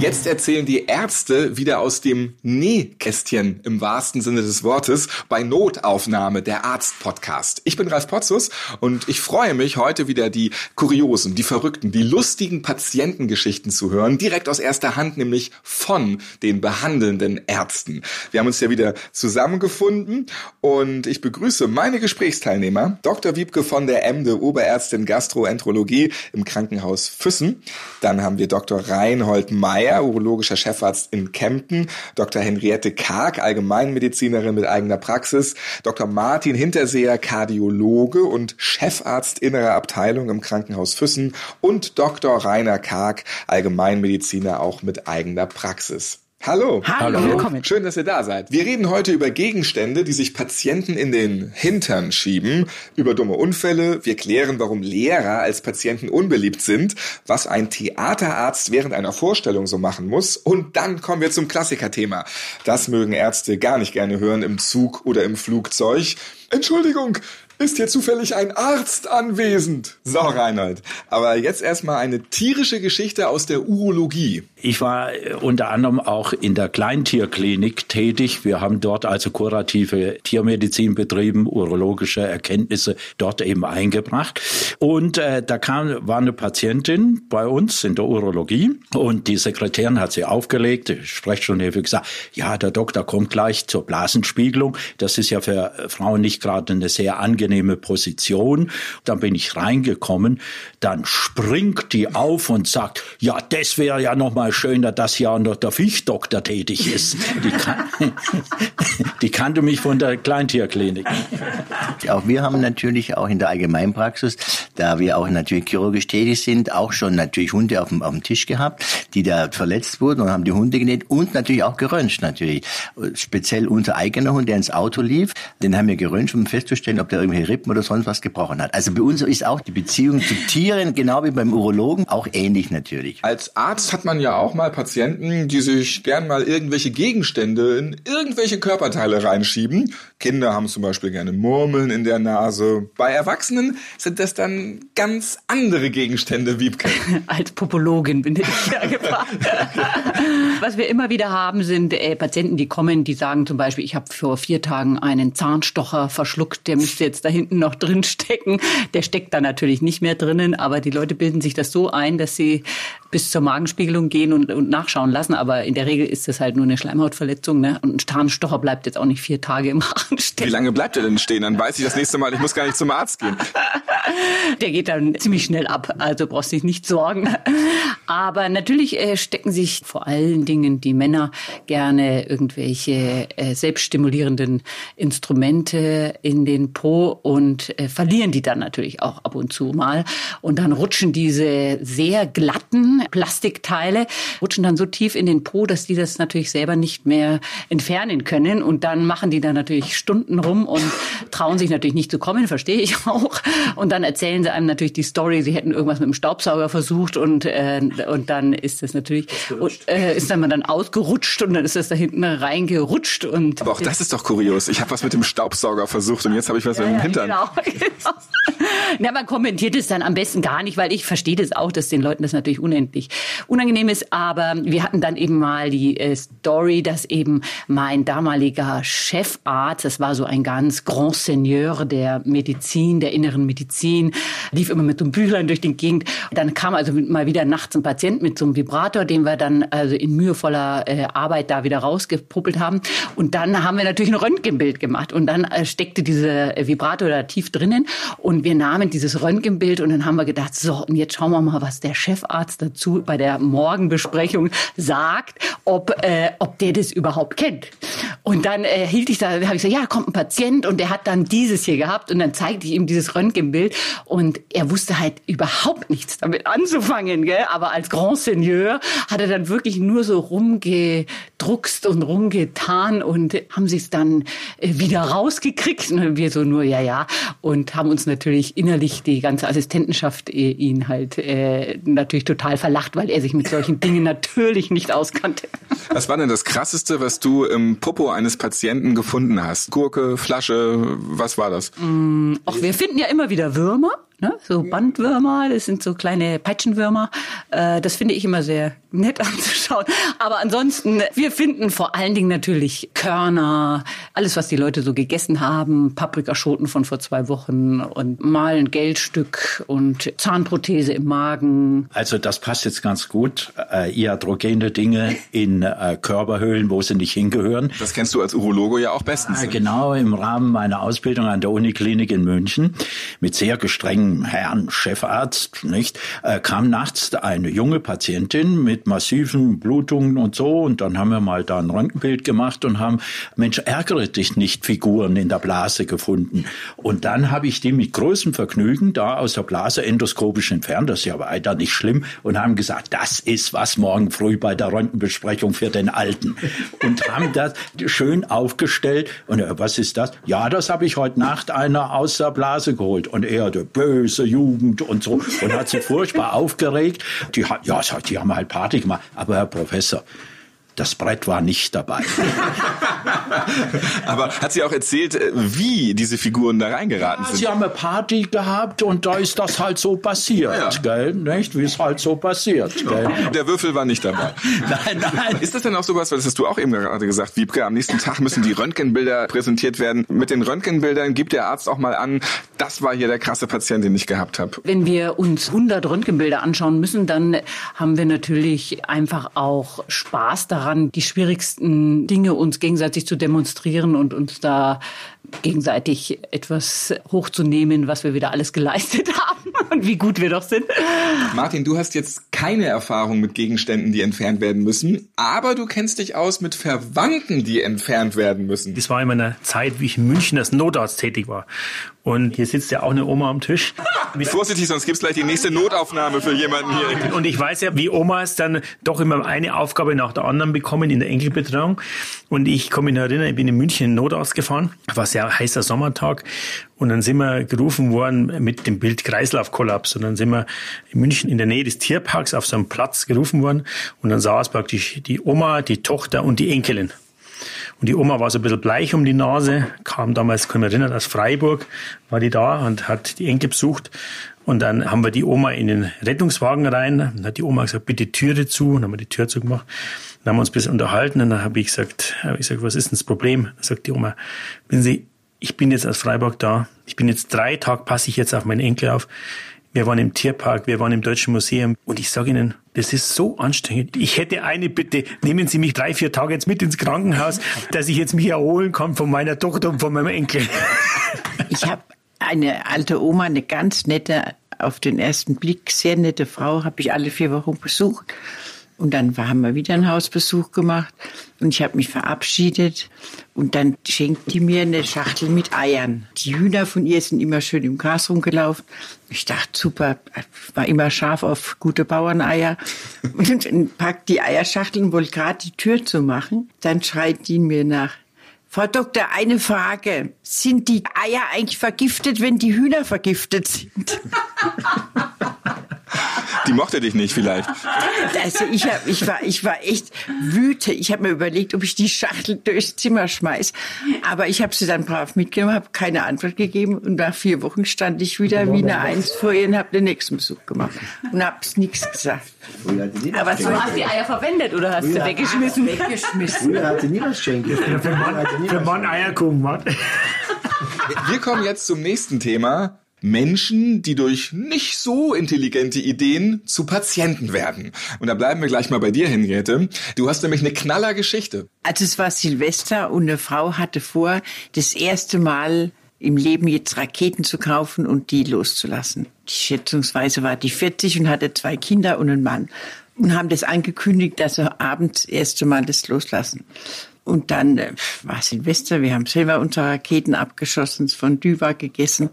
Jetzt erzählen die Ärzte wieder aus dem Nähkästchen im wahrsten Sinne des Wortes bei Notaufnahme, der Arzt-Podcast. Ich bin Ralf Potzus und ich freue mich, heute wieder die kuriosen, die verrückten, die lustigen Patientengeschichten zu hören, direkt aus erster Hand, nämlich von den behandelnden Ärzten. Wir haben uns ja wieder zusammengefunden und ich begrüße meine Gesprächsteilnehmer, Dr. Wiebke von der Emde, Oberärztin Gastroenterologie im Krankenhaus Füssen. Dann haben wir Dr. Reinhold Meyer, Meyer, urologischer Chefarzt in Kempten, Dr. Henriette Karg, Allgemeinmedizinerin mit eigener Praxis, Dr. Martin Hinterseher, Kardiologe und Chefarzt innerer Abteilung im Krankenhaus Füssen und Dr. Rainer Karg, Allgemeinmediziner auch mit eigener Praxis. Hallo. Hallo. Willkommen. Schön, dass ihr da seid. Wir reden heute über Gegenstände, die sich Patienten in den Hintern schieben, über dumme Unfälle. Wir klären, warum Lehrer als Patienten unbeliebt sind, was ein Theaterarzt während einer Vorstellung so machen muss. Und dann kommen wir zum Klassikerthema. Das mögen Ärzte gar nicht gerne hören im Zug oder im Flugzeug. Entschuldigung, ist hier zufällig ein Arzt anwesend? So, Reinhold. Aber jetzt erstmal eine tierische Geschichte aus der Urologie. Ich war äh, unter anderem auch in der Kleintierklinik tätig. Wir haben dort also kurative Tiermedizin betrieben, urologische Erkenntnisse dort eben eingebracht. Und äh, da kam, war eine Patientin bei uns in der Urologie und die Sekretärin hat sie aufgelegt, Sprechstundenhilfe gesagt, ja, der Doktor kommt gleich zur Blasenspiegelung. Das ist ja für Frauen nicht gerade eine sehr angenehme angenehme Position. Dann bin ich reingekommen. Dann springt die auf und sagt, ja, das wäre ja noch mal schöner, dass hier auch noch der Fischdoktor tätig ist. Die, kan die kannte mich von der Kleintierklinik. Auch wir haben natürlich auch in der Allgemeinpraxis, da wir auch natürlich chirurgisch tätig sind, auch schon natürlich Hunde auf dem, auf dem Tisch gehabt, die da verletzt wurden und haben die Hunde genäht und natürlich auch geröntgt natürlich. Speziell unser eigener Hund, der ins Auto lief, den haben wir geröntgt, um festzustellen, ob der irgendwie irgendwelche Rippen oder sonst was gebrochen hat. Also bei uns ist auch die Beziehung zu Tieren, genau wie beim Urologen, auch ähnlich natürlich. Als Arzt hat man ja auch mal Patienten, die sich gern mal irgendwelche Gegenstände in irgendwelche Körperteile reinschieben. Kinder haben zum Beispiel gerne Murmeln in der Nase. Bei Erwachsenen sind das dann ganz andere Gegenstände, Wiebke. Als Popologin bin ich ja gefragt. Was wir immer wieder haben, sind äh, Patienten, die kommen, die sagen zum Beispiel, ich habe vor vier Tagen einen Zahnstocher verschluckt, der müsste jetzt da hinten noch drin stecken. Der steckt da natürlich nicht mehr drinnen, aber die Leute bilden sich das so ein, dass sie bis zur Magenspiegelung gehen und, und nachschauen lassen. Aber in der Regel ist das halt nur eine Schleimhautverletzung. Ne? Und ein Zahnstocher bleibt jetzt auch nicht vier Tage im Rachen stehen. Wie lange bleibt er denn stehen? Dann weiß ich das nächste Mal, ich muss gar nicht zum Arzt gehen. Der geht dann ziemlich schnell ab, also brauchst dich nicht sorgen. Aber natürlich äh, stecken sich vor allen Dingen die Männer gerne irgendwelche äh, selbststimulierenden Instrumente in den Po und äh, verlieren die dann natürlich auch ab und zu mal. Und dann rutschen diese sehr glatten Plastikteile, rutschen dann so tief in den Po, dass die das natürlich selber nicht mehr entfernen können. Und dann machen die dann natürlich Stunden rum und trauen sich natürlich nicht zu kommen, verstehe ich auch. Und dann erzählen sie einem natürlich die Story, sie hätten irgendwas mit dem Staubsauger versucht und, äh, und dann ist das natürlich, und, äh, ist dann mal dann ausgerutscht und dann ist das da hinten reingerutscht. Und Aber auch das ist doch kurios. Ich habe was mit dem Staubsauger versucht und jetzt habe ich was ja, mit dem Hintern. Genau, genau. Ja, man kommentiert es dann am besten gar nicht, weil ich verstehe das auch, dass den Leuten das natürlich unendlich unangenehm ist. Aber wir hatten dann eben mal die äh, Story, dass eben mein damaliger Chefarzt, das war so ein ganz Grand Seigneur der Medizin, der inneren Medizin, lief immer mit so einem Büchlein durch die Gegend. Dann kam also mal wieder nachts ein Patient mit so einem Vibrator, den wir dann also in mühevoller äh, Arbeit da wieder rausgepuppelt haben. Und dann haben wir natürlich ein Röntgenbild gemacht. Und dann äh, steckte dieser Vibrator da tief drinnen. Und wir nahmen dieses Röntgenbild und dann haben wir gedacht, so, und jetzt schauen wir mal, was der Chefarzt dazu bei der Morgenbesprechung sagt, ob, äh, ob der das überhaupt kennt. Und dann äh, hielt ich da, habe ich gesagt, ja, kommt ein Patient und der hat dann dieses hier gehabt und dann zeigte ich ihm dieses Röntgenbild und er wusste halt überhaupt nichts damit anzufangen, gell? aber als Grand Seigneur hat er dann wirklich nur so rumgedruckst und rumgetan und haben sie es dann äh, wieder rausgekriegt und wir so nur, ja, ja und haben uns natürlich innerlich die ganze Assistentenschaft äh, ihn halt äh, natürlich total verlacht, weil er sich mit solchen Dingen natürlich nicht auskannte. Was war denn das Krasseste, was du im Popo eines Patienten gefunden hast? Gurke, Flasche, was war das? Mm, ach, wir finden ja immer wieder Würmer. Ne? So Bandwürmer, das sind so kleine Peitschenwürmer. Äh, das finde ich immer sehr nett anzuschauen. Aber ansonsten, wir finden vor allen Dingen natürlich Körner, alles, was die Leute so gegessen haben, Paprikaschoten von vor zwei Wochen und mal ein Geldstück und Zahnprothese im Magen. Also das passt jetzt ganz gut. Äh, iatrogene Dinge in äh, Körperhöhlen, wo sie nicht hingehören. Das kennst du als Urologe ja auch bestens. Ja, genau, im Rahmen meiner Ausbildung an der Uniklinik in München mit sehr gestrengen Herrn Chefarzt, nicht, äh, kam nachts eine junge Patientin mit massiven Blutungen und so und dann haben wir mal da ein Röntgenbild gemacht und haben, Mensch, ärgere dich nicht, Figuren in der Blase gefunden. Und dann habe ich die mit großem Vergnügen da aus der Blase endoskopisch entfernt, das ist ja weiter nicht schlimm, und haben gesagt, das ist was morgen früh bei der Röntgenbesprechung für den Alten. Und haben das schön aufgestellt. Und er, was ist das? Ja, das habe ich heute Nacht einer aus der Blase geholt. Und er, der böse Jugend und so, und hat sich furchtbar aufgeregt. Die, ja, die haben halt Party gemacht. Aber Herr Professor, das Brett war nicht dabei. Aber hat sie auch erzählt, äh, wie diese Figuren da reingeraten ja, sind? Sie haben eine Party gehabt und da ist das halt so passiert, ja. gell? Nicht? Wie es halt so passiert, gell? Der Würfel war nicht dabei. nein, nein. Ist das denn auch sowas, weil das hast du auch eben gerade gesagt, Wiebke, am nächsten Tag müssen die Röntgenbilder präsentiert werden. Mit den Röntgenbildern gibt der Arzt auch mal an, das war hier der krasse Patient, den ich gehabt habe. Wenn wir uns 100 Röntgenbilder anschauen müssen, dann haben wir natürlich einfach auch Spaß daran, die schwierigsten Dinge uns gegenseitig zu demonstrieren und uns da gegenseitig etwas hochzunehmen, was wir wieder alles geleistet haben und wie gut wir doch sind. Martin, du hast jetzt keine Erfahrung mit Gegenständen, die entfernt werden müssen, aber du kennst dich aus mit Verwandten, die entfernt werden müssen. Das war in meiner Zeit, wie ich in München als Notarzt tätig war. Und hier sitzt ja auch eine Oma am Tisch. Vorsichtig, sonst gibt's gleich die nächste Notaufnahme für jemanden hier. Und ich weiß ja, wie Omas dann doch immer eine Aufgabe nach der anderen bekommen in der Enkelbetreuung. Und ich komme mich erinnern, ich bin in München in den Notarzt gefahren. War sehr heißer Sommertag. Und dann sind wir gerufen worden mit dem Bild Kreislaufkollaps. Und dann sind wir in München in der Nähe des Tierparks auf so einem Platz gerufen worden. Und dann saß praktisch die Oma, die Tochter und die Enkelin. Und die Oma war so ein bisschen bleich um die Nase, kam damals, kann ich mich erinnern, aus Freiburg, war die da und hat die Enkel besucht. Und dann haben wir die Oma in den Rettungswagen rein. Dann hat die Oma gesagt, bitte Türe zu. Dann haben wir die Tür zugemacht. Dann haben wir uns ein bisschen unterhalten. Und dann habe ich gesagt, habe ich gesagt, was ist denn das Problem? Dann sagt die Oma, wissen Sie, ich bin jetzt aus Freiburg da. Ich bin jetzt drei Tage, passe ich jetzt auf meinen Enkel auf. Wir waren im Tierpark, wir waren im Deutschen Museum und ich sage Ihnen, das ist so anstrengend. Ich hätte eine Bitte, nehmen Sie mich drei, vier Tage jetzt mit ins Krankenhaus, dass ich jetzt mich erholen kann von meiner Tochter und von meinem Enkel. Ich habe eine alte Oma, eine ganz nette, auf den ersten Blick sehr nette Frau, habe ich alle vier Wochen besucht. Und dann haben wir wieder einen Hausbesuch gemacht und ich habe mich verabschiedet und dann schenkt die mir eine Schachtel mit Eiern. Die Hühner von ihr sind immer schön im Gras rumgelaufen. Ich dachte, super, war immer scharf auf gute Bauerneier und packt die Eierschachtel und wollte gerade die Tür zu machen. Dann schreit die mir nach. Frau Doktor, eine Frage. Sind die Eier eigentlich vergiftet, wenn die Hühner vergiftet sind? Die mochte dich nicht vielleicht. Also ich, hab, ich, war, ich war echt wütend. Ich habe mir überlegt, ob ich die Schachtel durchs Zimmer schmeiß. Aber ich habe sie dann brav mitgenommen, habe keine Antwort gegeben. Und nach vier Wochen stand ich wieder wie eine Eins vor ihr und habe den nächsten Besuch gemacht. Und habe nichts gesagt. Aber du hast die Eier verwendet oder hast sie weggeschmissen? Weggeschmissen. Früher hat sie nie was schenken. Für Mann, für Mann Eierkuchen, Mann. Wir kommen jetzt zum nächsten Thema. Menschen, die durch nicht so intelligente Ideen zu Patienten werden. Und da bleiben wir gleich mal bei dir, Henriette. Du hast nämlich eine knaller Geschichte. Also es war Silvester und eine Frau hatte vor, das erste Mal im Leben jetzt Raketen zu kaufen und die loszulassen. Die schätzungsweise war die 40 und hatte zwei Kinder und einen Mann. Und haben das angekündigt, dass sie abends das erste Mal das loslassen. Und dann äh, war Silvester, wir haben selber unsere Raketen abgeschossen, von Düva gegessen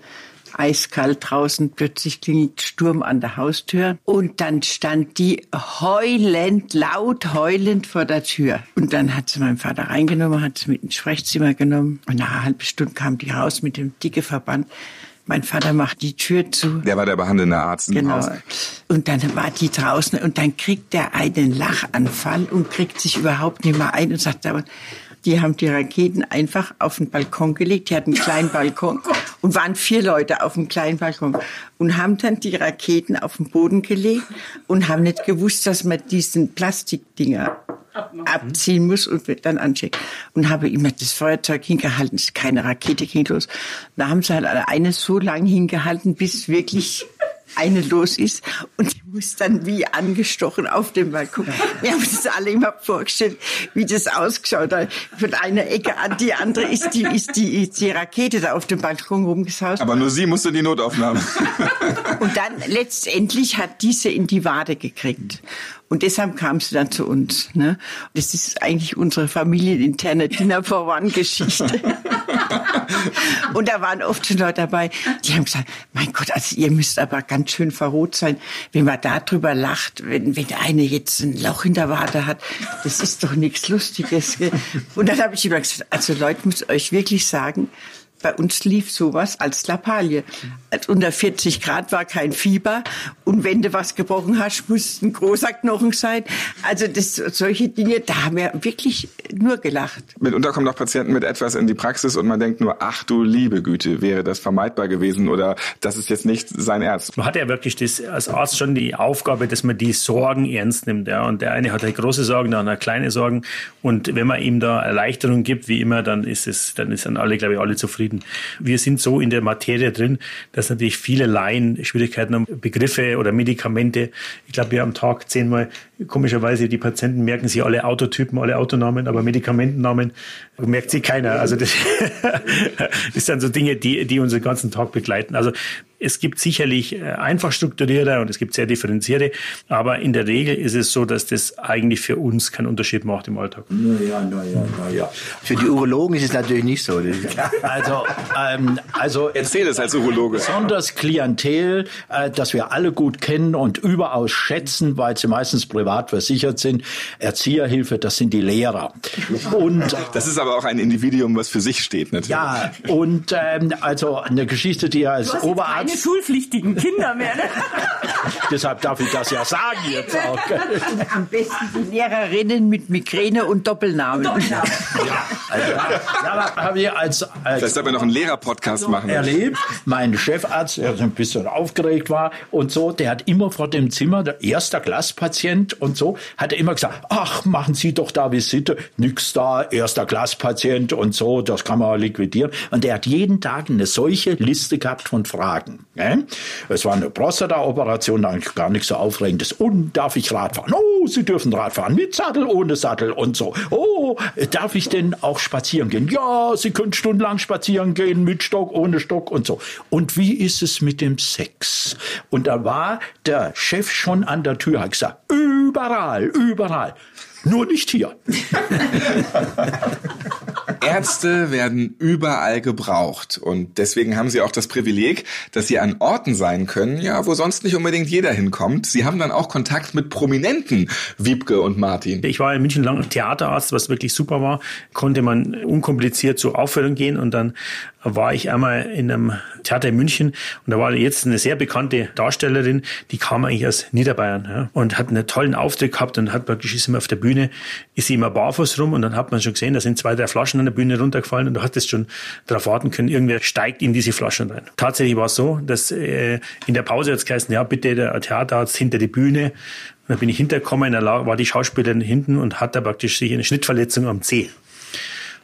eiskalt draußen, plötzlich klingelt Sturm an der Haustür und dann stand die heulend, laut heulend vor der Tür. Und dann hat sie meinen Vater reingenommen, hat sie mit ins Sprechzimmer genommen und nach einer halben Stunde kam die raus mit dem dicke Verband. Mein Vater macht die Tür zu. Der war der behandelnde Arzt. im Genau. Haus. Und dann war die draußen und dann kriegt er einen Lachanfall und kriegt sich überhaupt nicht mehr ein und sagt aber, die haben die Raketen einfach auf den Balkon gelegt. Die hatten einen kleinen Balkon und waren vier Leute auf dem kleinen Balkon und haben dann die Raketen auf den Boden gelegt und haben nicht gewusst, dass man diesen Plastikdinger abziehen muss und dann ancheckt. Und habe immer das Feuerzeug hingehalten, ist keine Rakete ging los. Da haben sie halt eine so lang hingehalten, bis wirklich eine los ist und die muss dann wie angestochen auf dem Balkon. Wir haben uns alle immer vorgestellt, wie das ausgeschaut hat. Von einer Ecke an die andere ist die, ist die, ist die Rakete da auf dem Balkon rumgesaust. Aber nur sie musste die Notaufnahme. Und dann letztendlich hat diese in die Wade gekriegt. Und deshalb kam sie dann zu uns. Ne? Das ist eigentlich unsere familieninterne Dinner for One Geschichte. Und da waren oft schon Leute dabei, die haben gesagt, mein Gott, also ihr müsst aber ganz schön verrot sein, wenn man darüber lacht, wenn, wenn eine jetzt ein Loch in der Wade hat. Das ist doch nichts Lustiges. Und dann habe ich immer gesagt, also Leute, muss euch wirklich sagen, bei uns lief sowas als Lappalie. Als unter 40 Grad war kein Fieber. Und wenn du was gebrochen hast, muss ein großer Knochen sein. Also das, solche Dinge, da haben wir wirklich nur gelacht. Mitunter kommen auch Patienten mit etwas in die Praxis und man denkt nur, ach du liebe Güte, wäre das vermeidbar gewesen oder das ist jetzt nicht sein Ernst. Man hat ja wirklich das, als Arzt schon die Aufgabe, dass man die Sorgen ernst nimmt. Ja. Und der eine hat halt große Sorgen, der andere kleine Sorgen. Und wenn man ihm da Erleichterung gibt, wie immer, dann ist es, dann ist dann alle, glaube ich, alle zufrieden. Wir sind so in der Materie drin, dass natürlich viele Laien Schwierigkeiten haben, Begriffe oder Medikamente. Ich glaube, wir am Tag zehnmal, komischerweise, die Patienten merken sich alle Autotypen, alle Autonamen, aber Medikamentennamen merkt sich keiner. Also das, das sind so Dinge, die, die unseren ganzen Tag begleiten. Also es gibt sicherlich äh, einfach strukturierte und es gibt sehr differenzierte, aber in der Regel ist es so, dass das eigentlich für uns keinen Unterschied macht im Alltag. Naja, naja, naja. Für die Urologen ist es natürlich nicht so. Klar. Also, ähm, also Erzähl es als Urologe. besonders Klientel, äh, das wir alle gut kennen und überaus schätzen, weil sie meistens privat versichert sind. Erzieherhilfe, das sind die Lehrer. Und Das ist aber auch ein Individuum, was für sich steht, natürlich. ja, und ähm, also eine Geschichte, die er als Keine Oberarzt, schulpflichtigen Kinder mehr. Ne? deshalb darf ich das ja sagen jetzt auch. Am besten die Lehrerinnen mit Migräne und Doppelnamen. Also, da habe ich als, als wir noch einen Lehrer-Podcast machen. erlebt. Mein Chefarzt, der so ein bisschen aufgeregt war und so, der hat immer vor dem Zimmer, der erster Glasspatient und so, hat er immer gesagt, ach, machen Sie doch da Visite, nix da, erster Glasspatient und so, das kann man liquidieren. Und der hat jeden Tag eine solche Liste gehabt von Fragen. Ne? Es war eine Prostata-Operation, eigentlich gar nichts so Aufregendes. Und darf ich Rad fahren? Oh, Sie dürfen Rad fahren, mit Sattel, ohne Sattel und so. Oh, darf ich denn auch spazieren gehen? Ja, Sie können stundenlang spazieren gehen, mit Stock, ohne Stock und so. Und wie ist es mit dem Sex? Und da war der Chef schon an der Tür, hat gesagt, überall, überall. Nur nicht hier. Ärzte werden überall gebraucht und deswegen haben sie auch das Privileg, dass sie an Orten sein können, ja, wo sonst nicht unbedingt jeder hinkommt. Sie haben dann auch Kontakt mit Prominenten, Wiebke und Martin. Ich war in München lang Theaterarzt, was wirklich super war. Konnte man unkompliziert zur Aufführung gehen und dann war ich einmal in einem Theater in München und da war jetzt eine sehr bekannte Darstellerin, die kam eigentlich aus Niederbayern ja, und hat einen tollen Auftritt gehabt und hat praktisch ist immer auf der Bühne, ist sie immer barfuß rum und dann hat man schon gesehen, da sind zwei, drei Flaschen an der Bühne runtergefallen und du hattest schon darauf warten können, irgendwer steigt in diese Flaschen rein. Tatsächlich war es so, dass äh, in der Pause jetzt geheißen, ja bitte der Theaterarzt hinter die Bühne und dann bin ich hintergekommen, da war die Schauspielerin hinten und hatte praktisch sich eine Schnittverletzung am Zeh.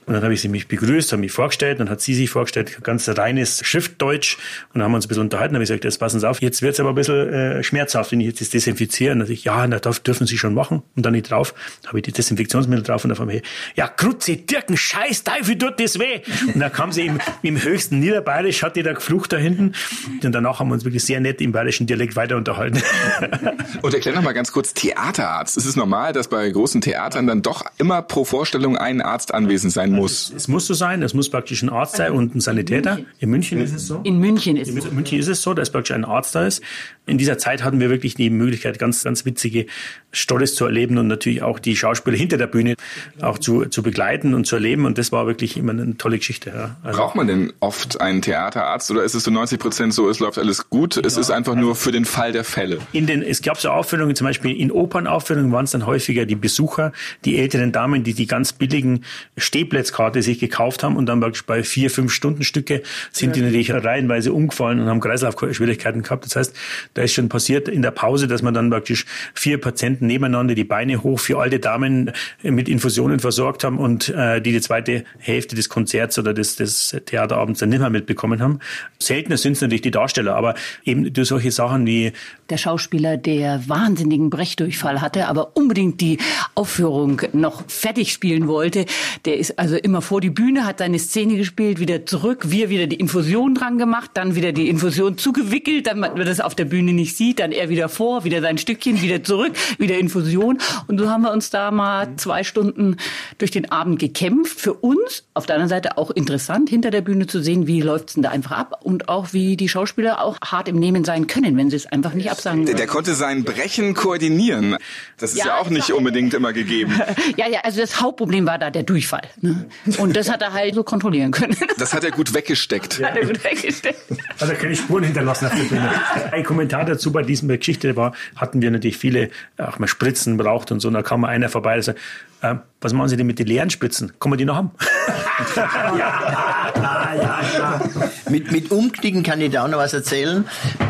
Und dann habe ich sie mich begrüßt, habe mich vorgestellt, dann hat sie sich vorgestellt, ganz reines Schriftdeutsch und dann haben wir uns ein bisschen unterhalten, habe ich gesagt, jetzt passen Sie auf, jetzt wird's aber ein bisschen äh, schmerzhaft, wenn ich jetzt das desinfiziere. Und dann ich, ja, na, das dürfen Sie schon machen. Und dann nicht drauf, habe ich die Desinfektionsmittel drauf und dann wir, ja, Krutze, Dirken, scheiß Teufel, tut das weh. Und dann kam sie im, im höchsten Niederbayerisch, hat die da geflucht da hinten. Und danach haben wir uns wirklich sehr nett im bayerischen Dialekt weiter unterhalten. Und erklär noch mal ganz kurz, Theaterarzt. Es ist normal, dass bei großen Theatern dann doch immer pro Vorstellung ein Arzt anwesend sein muss. Es muss so sein, es muss praktisch ein Arzt sein und ein Sanitäter. In München ist es so. In München ist es. In München ist es so, dass praktisch ein Arzt da ist. In dieser Zeit hatten wir wirklich die Möglichkeit, ganz, ganz witzige Stolles zu erleben und natürlich auch die Schauspieler hinter der Bühne auch zu, zu begleiten und zu erleben. Und das war wirklich immer eine tolle Geschichte. Ja. Also Braucht man denn oft einen Theaterarzt oder ist es so 90 Prozent so, es läuft alles gut, es ist einfach nur für den Fall der Fälle? In den, es gab so Aufführungen, zum Beispiel in Opernaufführungen waren es dann häufiger die Besucher, die älteren Damen, die die ganz billigen Stehplätzkarte sich gekauft haben und dann praktisch bei vier, fünf Stunden Stücke sind die natürlich reihenweise umgefallen und haben Kreislaufschwierigkeiten gehabt. Das heißt, da ist schon passiert in der Pause, dass man dann praktisch vier Patienten nebeneinander die Beine hoch für alte Damen mit Infusionen versorgt haben und äh, die die zweite Hälfte des Konzerts oder des, des Theaterabends dann nicht mehr mitbekommen haben. Seltener sind es natürlich die Darsteller, aber eben durch solche Sachen wie der Schauspieler, der wahnsinnigen Brechdurchfall hatte, aber unbedingt die Aufführung noch fertig spielen wollte, der ist also immer vor die Bühne, hat seine Szene gespielt, wieder zurück, wir wieder die Infusion dran gemacht, dann wieder die Infusion zugewickelt, damit man das auf der Bühne nicht sieht, dann er wieder vor, wieder sein Stückchen, wieder zurück, wieder Infusion. Und so haben wir uns da mal zwei Stunden durch den Abend gekämpft. Für uns, auf der anderen Seite auch interessant, hinter der Bühne zu sehen, wie läuft's denn da einfach ab und auch wie die Schauspieler auch hart im Nehmen sein können, wenn sie es einfach nicht absagen Der, der konnte sein Brechen koordinieren. Das ist ja, ja auch nicht unbedingt immer gegeben. ja, ja, also das Hauptproblem war da der Durchfall. Ne? Und das hat er halt so kontrollieren können. Das hat er gut weggesteckt. Hat er gut weggesteckt. Hat er keine Spuren hinterlassen auf der Bühne. Ein Kommentar dazu bei dieser Geschichte war, hatten wir natürlich viele, auch mal Spritzen braucht und so, und da kam mal einer vorbei, der sagt, äh, was machen Sie denn mit den leeren Spritzen? Kann man die noch haben? ja, ja, ja. Mit, mit Umknicken kann ich da auch noch was erzählen.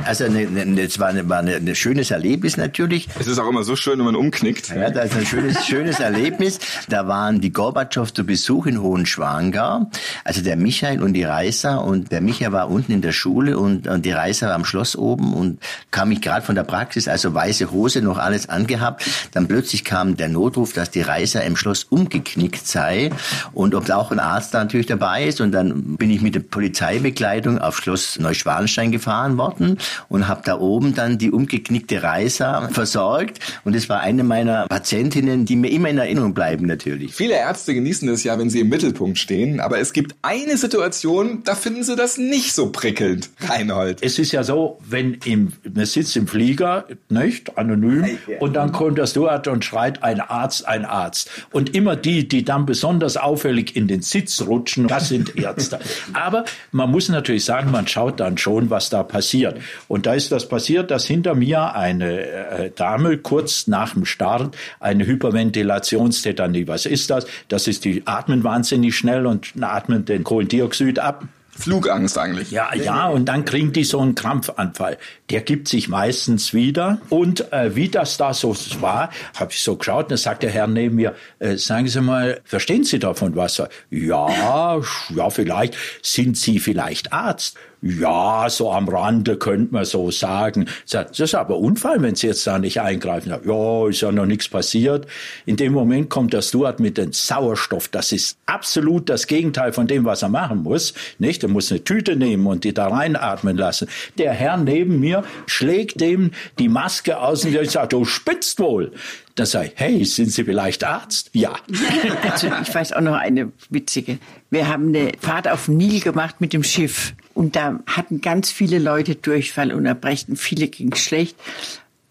Also ne, ne, das war, eine, war eine, ein schönes Erlebnis natürlich. Es ist auch immer so schön, wenn man umknickt. Ja, das ist ein schönes, schönes Erlebnis. Da waren die Gorbatschow zu Besuch in Hohenschwangau. Also der Michael und die Reiser. Und der Michael war unten in der Schule und, und die Reiser war am Schloss oben und kam ich gerade von der Praxis, also weiße Hose, noch alles angehabt. Dann plötzlich kam der Notruf, dass die Reiser im Schloss umgeknickt sei und ob da auch ein Arzt da natürlich dabei ist. Und dann bin ich mit der Polizeibekleidung auf Schloss Neuschwanstein gefahren worden und habe da oben dann die umgeknickte Reiser versorgt. Und es war eine meiner Patientinnen, die mir immer in Erinnerung bleiben natürlich. Viele Ärzte genießen es ja, wenn sie im Mittelpunkt stehen. Aber es gibt eine Situation, da finden sie das nicht so prickelnd, Reinhold. Es ist ja so, wenn im, man sitzt im Flieger, nicht, anonym, und dann kommt der Steward und schreit, ein Arzt, ein Arzt. Und immer die, die dann besonders auffällig in den Sitz rutschen, das sind Ärzte. Aber man muss natürlich sagen, man schaut dann schon, was da passiert. Und da ist das passiert, dass hinter mir eine äh, Dame kurz nach dem Start eine Hyperventilationstetanie. Was ist das? Das ist, die atmen wahnsinnig schnell und atmen den Kohlendioxid ab. Flugangst eigentlich. Ja, ja, und dann kriegen die so einen Krampfanfall. Der gibt sich meistens wieder. Und äh, wie das da so war, habe ich so geschaut, und dann sagt der Herr neben mir, äh, sagen Sie mal, verstehen Sie davon was? Ja, ja, vielleicht. Sind Sie vielleicht Arzt? Ja, so am Rande könnte man so sagen. Das ist aber Unfall, wenn Sie jetzt da nicht eingreifen. Ja, ist ja noch nichts passiert. In dem Moment kommt der Stuart mit dem Sauerstoff. Das ist absolut das Gegenteil von dem, was er machen muss. Nicht? Er muss eine Tüte nehmen und die da reinatmen lassen. Der Herr neben mir schlägt dem die Maske aus und sagt, du spitzt wohl. Da sage ich, hey, sind Sie vielleicht Arzt? Ja. Also ich weiß auch noch eine witzige. Wir haben eine Fahrt auf den Nil gemacht mit dem Schiff. Und da hatten ganz viele Leute Durchfall und Erbrechen. Viele ging schlecht.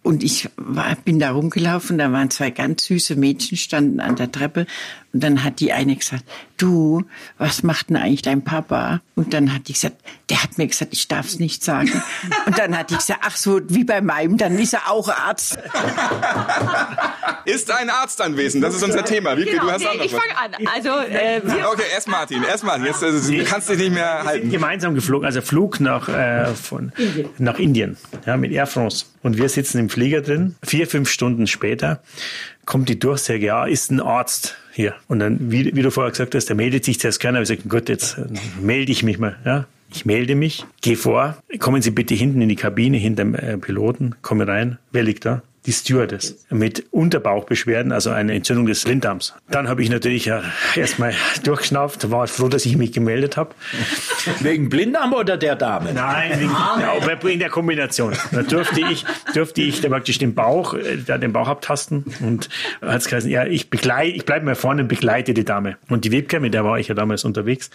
Und ich war, bin da rumgelaufen, da waren zwei ganz süße Mädchen, standen an der Treppe. Und dann hat die eine gesagt, du, was macht denn eigentlich dein Papa? Und dann hat die gesagt, der hat mir gesagt, ich darf es nicht sagen. Und dann hat die gesagt, ach so, wie bei meinem, dann ist er auch Arzt. ist ein Arzt anwesend? Das ist unser Thema. Wie, genau, du hast noch ich fange an. Also, äh, wir Okay, erst Martin, erst Martin. Jetzt, also, du kannst dich nicht mehr Wir sind halten. gemeinsam geflogen, also Flug nach, äh, von, nach Indien, ja, mit Air France. Und wir sitzen im Flieger drin. Vier, fünf Stunden später kommt die Durchsage, ja, ist ein Arzt hier. Und dann, wie, wie du vorher gesagt hast, der meldet sich zuerst keiner. Ich gesagt, gut, jetzt äh, melde ich mich mal. Ja, ich melde mich, gehe vor, kommen Sie bitte hinten in die Kabine hinter dem äh, Piloten, komme rein. Wer liegt da? Die Stewardess mit Unterbauchbeschwerden, also eine Entzündung des Blinddarms. Dann habe ich natürlich ja erstmal durchgeschnauft, war froh, dass ich mich gemeldet habe. Wegen Blinddarm oder der Dame? Nein, wegen, ja, wegen der Kombination. Da durfte ich, durfte ich da praktisch den Bauch, äh, da den Bauch abtasten und hat es geheißen, ja, ich begleite, ich bleibe mal vorne und begleite die Dame. Und die Webcam, mit der war ich ja damals unterwegs,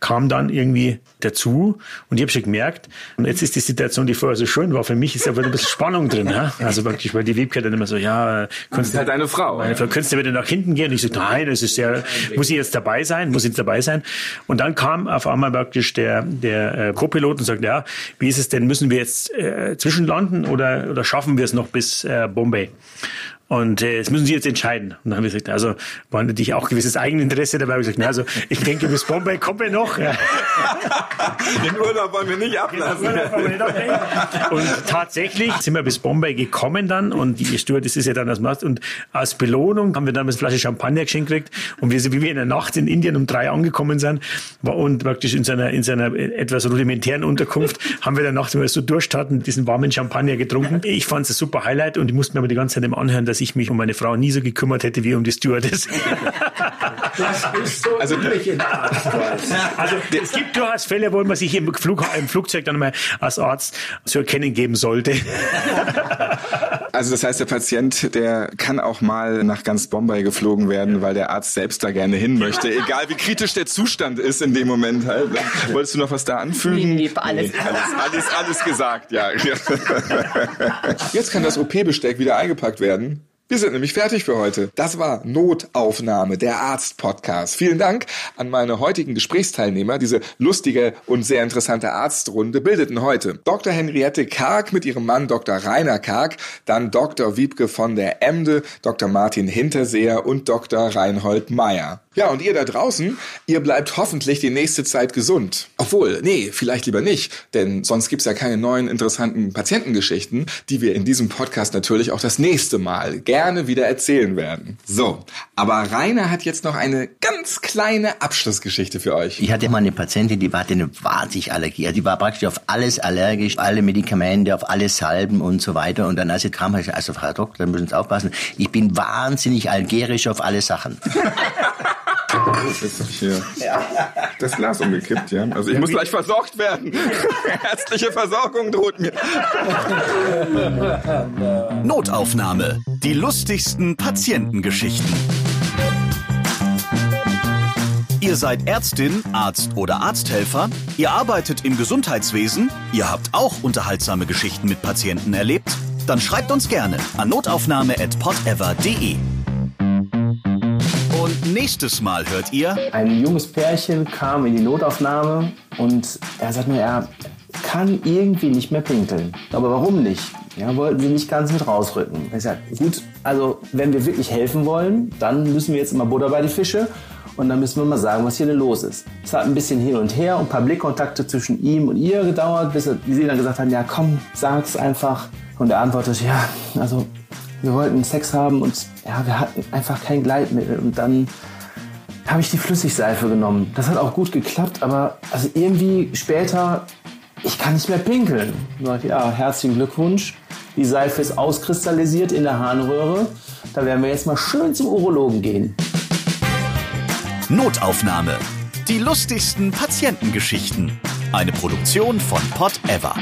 kam dann irgendwie dazu und ich habe schon gemerkt, und jetzt ist die Situation, die vorher so schön war, für mich ist aber ein bisschen Spannung drin. Ja? Also wirklich, weil die Wiebke dann immer so, ja, kannst du halt deine Frau. Meine Frau, könntest du wieder nach hinten gehen? Und ich so, nein, es ist ja, muss ich jetzt dabei sein, muss ich jetzt dabei sein? Und dann kam auf einmal praktisch der, der äh, Co-Pilot und sagt, ja, wie ist es denn, müssen wir jetzt äh, zwischenlanden oder, oder schaffen wir es noch bis äh, Bombay? Und äh, jetzt müssen Sie jetzt entscheiden. Und dann haben wir gesagt, also war natürlich auch gewisses Eigeninteresse dabei. Ich gesagt, na, also ich denke, bis Bombay kommen wir noch. Ja. Den Urlaub wollen wir nicht ablassen. und tatsächlich sind wir bis Bombay gekommen dann und die Stewardess ist ja dann das Macht und als Belohnung haben wir dann eine Flasche Champagner geschenkt gekriegt und wir sind wie wir in der Nacht in Indien um drei angekommen sind und praktisch in seiner in seiner etwas rudimentären Unterkunft haben wir dann nachts, wenn wir so Durst hatten, diesen warmen Champagner getrunken. Ich fand es ein super Highlight und ich musste mir aber die ganze Zeit im Anhören, dass dass ich mich um meine Frau nie so gekümmert hätte wie um die Stewardess. Das ist so also, in Also es gibt durchaus Fälle, wo man sich im, Flug, im Flugzeug dann mal als Arzt zu erkennen geben sollte. Also das heißt, der Patient, der kann auch mal nach ganz Bombay geflogen werden, weil der Arzt selbst da gerne hin möchte, egal wie kritisch der Zustand ist in dem Moment halt. Wolltest du noch was da anfügen? Nee, alles. Nee, alles, alles, alles gesagt, ja. Jetzt kann das OP-Besteck wieder eingepackt werden. Wir sind nämlich fertig für heute. Das war Notaufnahme, der Arzt-Podcast. Vielen Dank an meine heutigen Gesprächsteilnehmer. Diese lustige und sehr interessante Arztrunde bildeten heute Dr. Henriette Karg mit ihrem Mann Dr. Rainer Karg, dann Dr. Wiebke von der Emde, Dr. Martin Hinterseher und Dr. Reinhold Meyer. Ja, und ihr da draußen, ihr bleibt hoffentlich die nächste Zeit gesund. Obwohl, nee, vielleicht lieber nicht, denn sonst gibt's ja keine neuen interessanten Patientengeschichten, die wir in diesem Podcast natürlich auch das nächste Mal gerne wieder erzählen werden. So, aber Rainer hat jetzt noch eine ganz kleine Abschlussgeschichte für euch. Ich hatte mal eine Patientin, die hatte eine Wahnsinnallergie. Also die war praktisch auf alles allergisch, alle Medikamente, auf alle Salben und so weiter. Und dann, als sie kam, habe ich gesagt, also Frau Doktor, müssen Sie aufpassen, ich bin wahnsinnig algerisch auf alle Sachen. Jetzt habe ich hier das Glas umgekippt, ja. Also ich muss gleich versorgt werden. Ärztliche Versorgung droht mir. Notaufnahme. Die lustigsten Patientengeschichten. Ihr seid Ärztin, Arzt oder Arzthelfer, ihr arbeitet im Gesundheitswesen, ihr habt auch unterhaltsame Geschichten mit Patienten erlebt, dann schreibt uns gerne an notaufnahme@podever.de. Nächstes Mal hört ihr. Ein junges Pärchen kam in die Notaufnahme und er sagt mir, er kann irgendwie nicht mehr pinkeln. Aber warum nicht? Ja, wollten sie nicht ganz mit rausrücken. Ich sage, gut, also wenn wir wirklich helfen wollen, dann müssen wir jetzt immer Butter bei die Fische und dann müssen wir mal sagen, was hier denn los ist. Es hat ein bisschen hin und her und ein paar Blickkontakte zwischen ihm und ihr gedauert, bis sie dann gesagt haben, ja komm, sag's einfach. Und er antwortet, ja, also wir wollten Sex haben und ja, wir hatten einfach kein Gleitmittel. Und dann habe ich die Flüssigseife genommen. Das hat auch gut geklappt, aber also irgendwie später, ich kann nicht mehr pinkeln. Ja, herzlichen Glückwunsch. Die Seife ist auskristallisiert in der Harnröhre. Da werden wir jetzt mal schön zum Urologen gehen. Notaufnahme. Die lustigsten Patientengeschichten. Eine Produktion von Pot Ever.